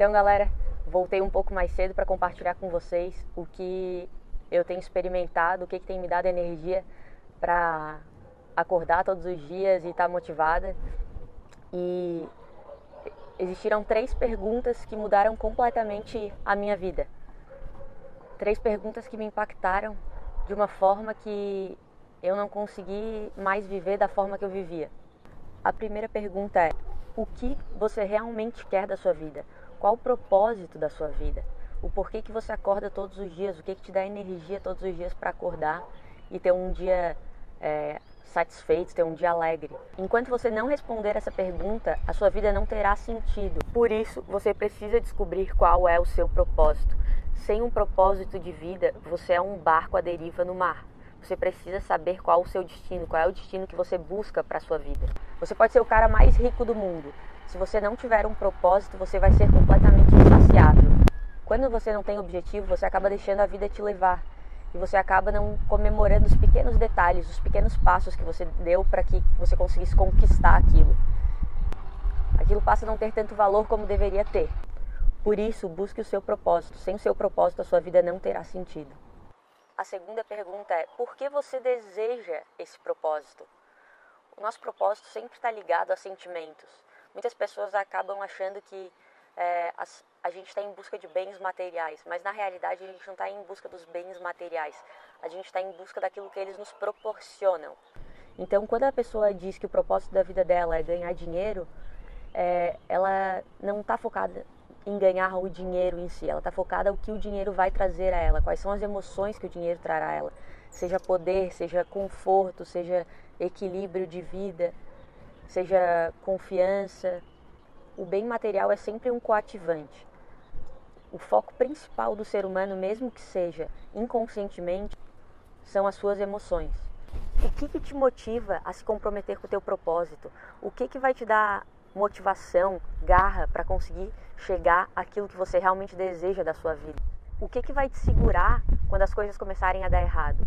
Então, galera, voltei um pouco mais cedo para compartilhar com vocês o que eu tenho experimentado, o que, que tem me dado energia para acordar todos os dias e estar tá motivada. E existiram três perguntas que mudaram completamente a minha vida. Três perguntas que me impactaram de uma forma que eu não consegui mais viver da forma que eu vivia. A primeira pergunta é: o que você realmente quer da sua vida? Qual o propósito da sua vida? O porquê que você acorda todos os dias? O que, que te dá energia todos os dias para acordar e ter um dia é, satisfeito, ter um dia alegre? Enquanto você não responder essa pergunta, a sua vida não terá sentido. Por isso, você precisa descobrir qual é o seu propósito. Sem um propósito de vida, você é um barco à deriva no mar. Você precisa saber qual o seu destino, qual é o destino que você busca para a sua vida. Você pode ser o cara mais rico do mundo. Se você não tiver um propósito, você vai ser completamente insaciável. Quando você não tem objetivo, você acaba deixando a vida te levar. E você acaba não comemorando os pequenos detalhes, os pequenos passos que você deu para que você conseguisse conquistar aquilo. Aquilo passa a não ter tanto valor como deveria ter. Por isso, busque o seu propósito. Sem o seu propósito, a sua vida não terá sentido. A segunda pergunta é: por que você deseja esse propósito? O nosso propósito sempre está ligado a sentimentos. Muitas pessoas acabam achando que é, a, a gente está em busca de bens materiais, mas na realidade a gente não está em busca dos bens materiais, a gente está em busca daquilo que eles nos proporcionam. Então, quando a pessoa diz que o propósito da vida dela é ganhar dinheiro, é, ela não está focada em ganhar o dinheiro em si, ela está focada no que o dinheiro vai trazer a ela, quais são as emoções que o dinheiro trará a ela, seja poder, seja conforto, seja equilíbrio de vida, seja confiança. O bem material é sempre um coativante. O foco principal do ser humano, mesmo que seja inconscientemente, são as suas emoções. O que, que te motiva a se comprometer com o teu propósito? O que, que vai te dar motivação, garra para conseguir chegar àquilo que você realmente deseja da sua vida. O que, que vai te segurar quando as coisas começarem a dar errado?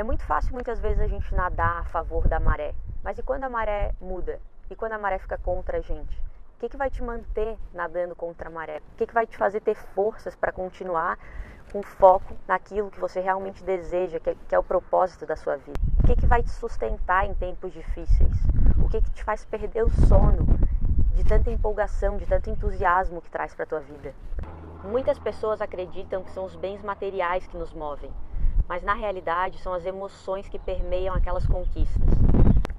É muito fácil muitas vezes a gente nadar a favor da maré, mas e quando a maré muda? E quando a maré fica contra a gente? O que, que vai te manter nadando contra a maré? O que, que vai te fazer ter forças para continuar com foco naquilo que você realmente deseja, que é, que é o propósito da sua vida? O que, que vai te sustentar em tempos difíceis? O que, que te faz perder o sono de tanta empolgação, de tanto entusiasmo que traz para a tua vida? Muitas pessoas acreditam que são os bens materiais que nos movem, mas na realidade são as emoções que permeiam aquelas conquistas.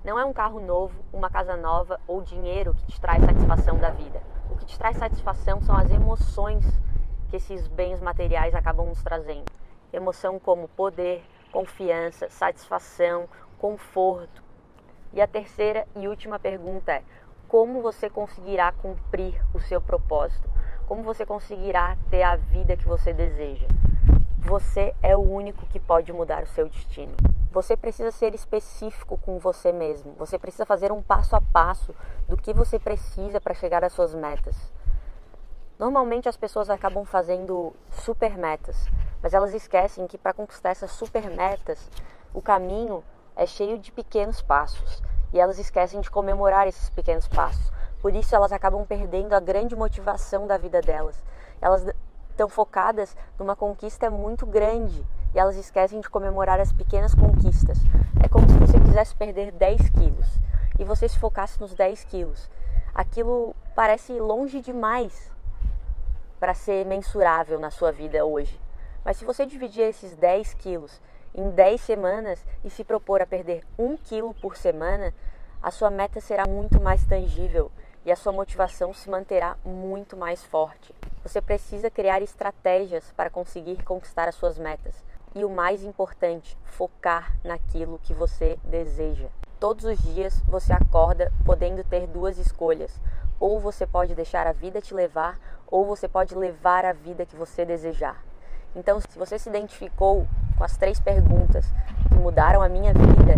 Não é um carro novo, uma casa nova ou dinheiro que te traz satisfação da vida. O que te traz satisfação são as emoções que esses bens materiais acabam nos trazendo. Emoção como poder, confiança, satisfação, conforto. E a terceira e última pergunta é: como você conseguirá cumprir o seu propósito? Como você conseguirá ter a vida que você deseja? Você é o único que pode mudar o seu destino. Você precisa ser específico com você mesmo. Você precisa fazer um passo a passo do que você precisa para chegar às suas metas. Normalmente as pessoas acabam fazendo super metas, mas elas esquecem que para conquistar essas super metas, o caminho é cheio de pequenos passos e elas esquecem de comemorar esses pequenos passos. Por isso elas acabam perdendo a grande motivação da vida delas. Elas estão focadas numa conquista muito grande e elas esquecem de comemorar as pequenas conquistas. É como se você quisesse perder 10 quilos e você se focasse nos 10 quilos. Aquilo parece longe demais para ser mensurável na sua vida hoje. Mas se você dividir esses 10 quilos em 10 semanas e se propor a perder 1 quilo por semana, a sua meta será muito mais tangível e a sua motivação se manterá muito mais forte. Você precisa criar estratégias para conseguir conquistar as suas metas. E o mais importante, focar naquilo que você deseja. Todos os dias você acorda podendo ter duas escolhas: ou você pode deixar a vida te levar, ou você pode levar a vida que você desejar. Então, se você se identificou com as três perguntas que mudaram a minha vida,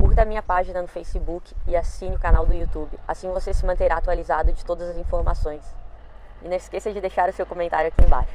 curta a minha página no Facebook e assine o canal do YouTube. Assim você se manterá atualizado de todas as informações. E não esqueça de deixar o seu comentário aqui embaixo.